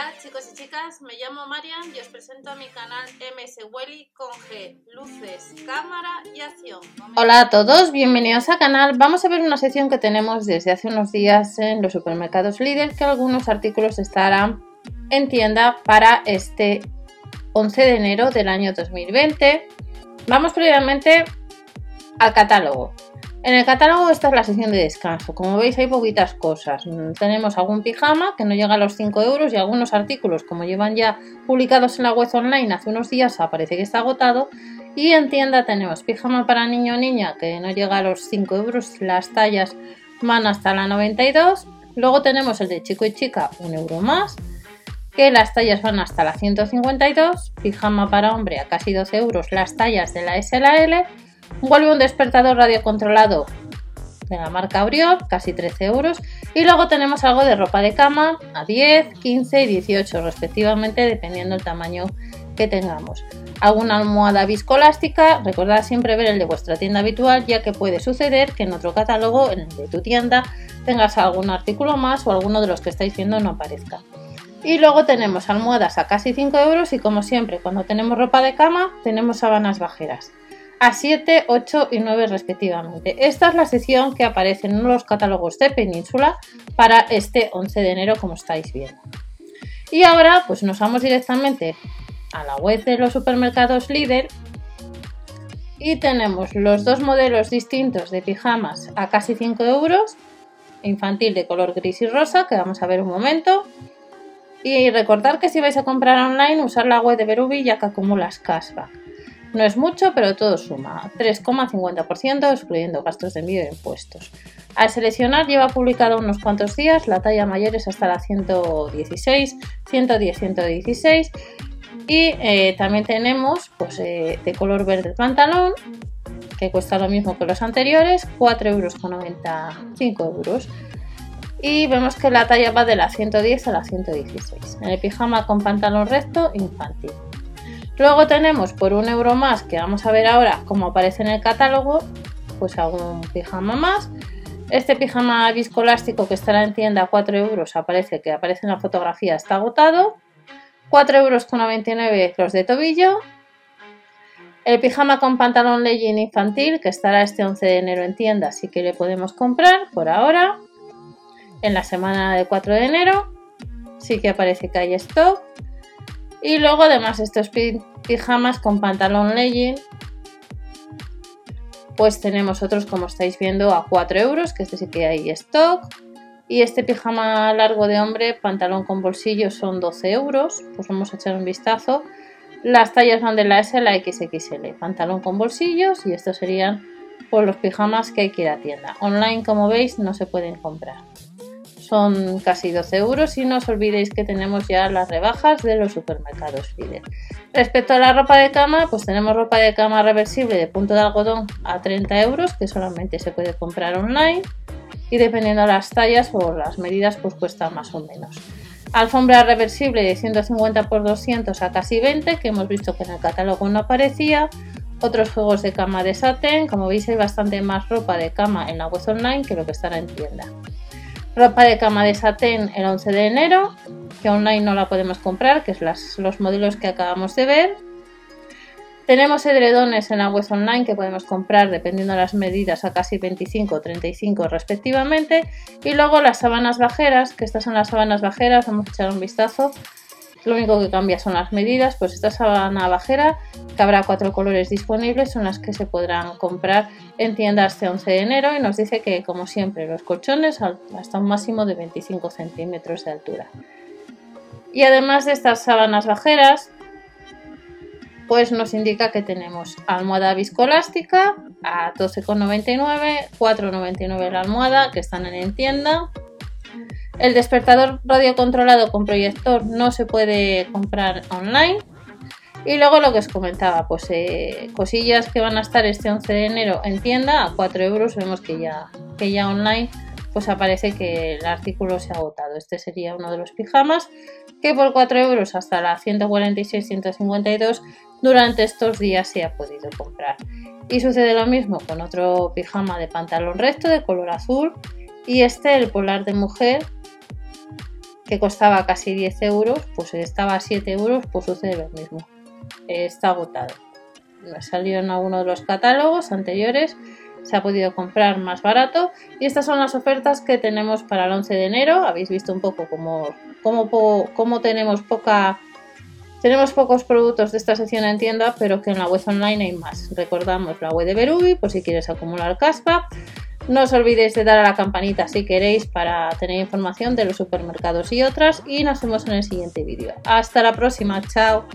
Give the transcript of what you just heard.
Hola chicos y chicas, me llamo Marian y os presento a mi canal MS Welly con G, luces, cámara y acción. Hola a todos, bienvenidos al canal. Vamos a ver una sección que tenemos desde hace unos días en los supermercados líder que algunos artículos estarán en tienda para este 11 de enero del año 2020. Vamos previamente al catálogo. En el catálogo esta es la sección de descanso. Como veis hay poquitas cosas. Mm, tenemos algún pijama que no llega a los 5 euros y algunos artículos como llevan ya publicados en la web online hace unos días parece que está agotado. Y en tienda tenemos pijama para niño o niña que no llega a los 5 euros. Las tallas van hasta la 92. Luego tenemos el de chico y chica, un euro más. Que las tallas van hasta la 152. Pijama para hombre a casi 12 euros. Las tallas de la S a la L Vuelve un despertador radiocontrolado de la marca Oriol, casi 13 euros. Y luego tenemos algo de ropa de cama a 10, 15 y 18 respectivamente, dependiendo del tamaño que tengamos. Alguna almohada viscolástica, recordad siempre ver el de vuestra tienda habitual, ya que puede suceder que en otro catálogo, en el de tu tienda, tengas algún artículo más o alguno de los que estáis viendo no aparezca. Y luego tenemos almohadas a casi 5 euros y como siempre, cuando tenemos ropa de cama, tenemos sábanas bajeras a 7, 8 y 9 respectivamente. Esta es la sección que aparece en los catálogos de Península para este 11 de enero como estáis viendo. Y ahora pues nos vamos directamente a la web de los supermercados líder y tenemos los dos modelos distintos de pijamas a casi 5 euros, infantil de color gris y rosa, que vamos a ver un momento. Y recordar que si vais a comprar online, usar la web de Berubi ya que acumulas cashback. No es mucho, pero todo suma, 3,50% excluyendo gastos de envío e impuestos. Al seleccionar lleva publicado unos cuantos días, la talla mayor es hasta la 116, 110, 116 y eh, también tenemos pues, eh, de color verde el pantalón, que cuesta lo mismo que los anteriores, 4,95 euros. Y vemos que la talla va de la 110 a la 116. En el pijama con pantalón recto infantil. Luego tenemos por un euro más, que vamos a ver ahora cómo aparece en el catálogo, pues algún pijama más. Este pijama viscoelástico que estará en tienda a 4 euros, aparece que aparece en la fotografía, está agotado. 4 euros con 99 los de tobillo. El pijama con pantalón legging infantil que estará este 11 de enero en tienda, así que le podemos comprar por ahora. En la semana del 4 de enero sí que aparece que hay stock. Y luego además estos pijamas con pantalón legging. Pues tenemos otros como estáis viendo a 4 euros, que este sí que hay stock. Y este pijama largo de hombre, pantalón con bolsillo, son 12 euros. Pues vamos a echar un vistazo. Las tallas van de la S a la XXL. Pantalón con bolsillos y estos serían por los pijamas que hay que ir a tienda. Online, como veis, no se pueden comprar son casi 12 euros y no os olvidéis que tenemos ya las rebajas de los supermercados líder. Respecto a la ropa de cama, pues tenemos ropa de cama reversible de punto de algodón a 30 euros que solamente se puede comprar online y dependiendo de las tallas o las medidas pues cuesta más o menos. Alfombra reversible de 150 x 200 a casi 20 que hemos visto que en el catálogo no aparecía. Otros juegos de cama de satén, como veis hay bastante más ropa de cama en la web online que lo que estará en tienda. Ropa de cama de satén el 11 de enero, que online no la podemos comprar, que es los modelos que acabamos de ver. Tenemos edredones en la web online que podemos comprar dependiendo de las medidas a casi 25 o 35 respectivamente. Y luego las sábanas bajeras, que estas son las sábanas bajeras, vamos a echar un vistazo. Lo único que cambia son las medidas, pues esta sábana bajera, que habrá cuatro colores disponibles, son las que se podrán comprar en tiendas este 11 de enero y nos dice que, como siempre, los colchones hasta un máximo de 25 centímetros de altura. Y además de estas sábanas bajeras, pues nos indica que tenemos almohada viscoelástica a 12,99, 4,99 la almohada que están en tienda, el despertador radiocontrolado con proyector no se puede comprar online. Y luego lo que os comentaba, pues eh, cosillas que van a estar este 11 de enero en tienda a 4 euros. Vemos que ya, que ya online pues aparece que el artículo se ha agotado. Este sería uno de los pijamas que por 4 euros hasta la 146-152 durante estos días se ha podido comprar. Y sucede lo mismo con otro pijama de pantalón recto de color azul y este el polar de mujer que costaba casi 10 euros, pues estaba a 7 euros, pues sucede lo mismo. Está agotado. Salió en alguno de los catálogos anteriores, se ha podido comprar más barato y estas son las ofertas que tenemos para el 11 de enero. Habéis visto un poco cómo, cómo, tenemos poca... Tenemos pocos productos de esta sección en tienda, pero que en la web online hay más. Recordamos la web de Berubi por si quieres acumular caspa. No os olvidéis de dar a la campanita si queréis para tener información de los supermercados y otras. Y nos vemos en el siguiente vídeo. Hasta la próxima, chao.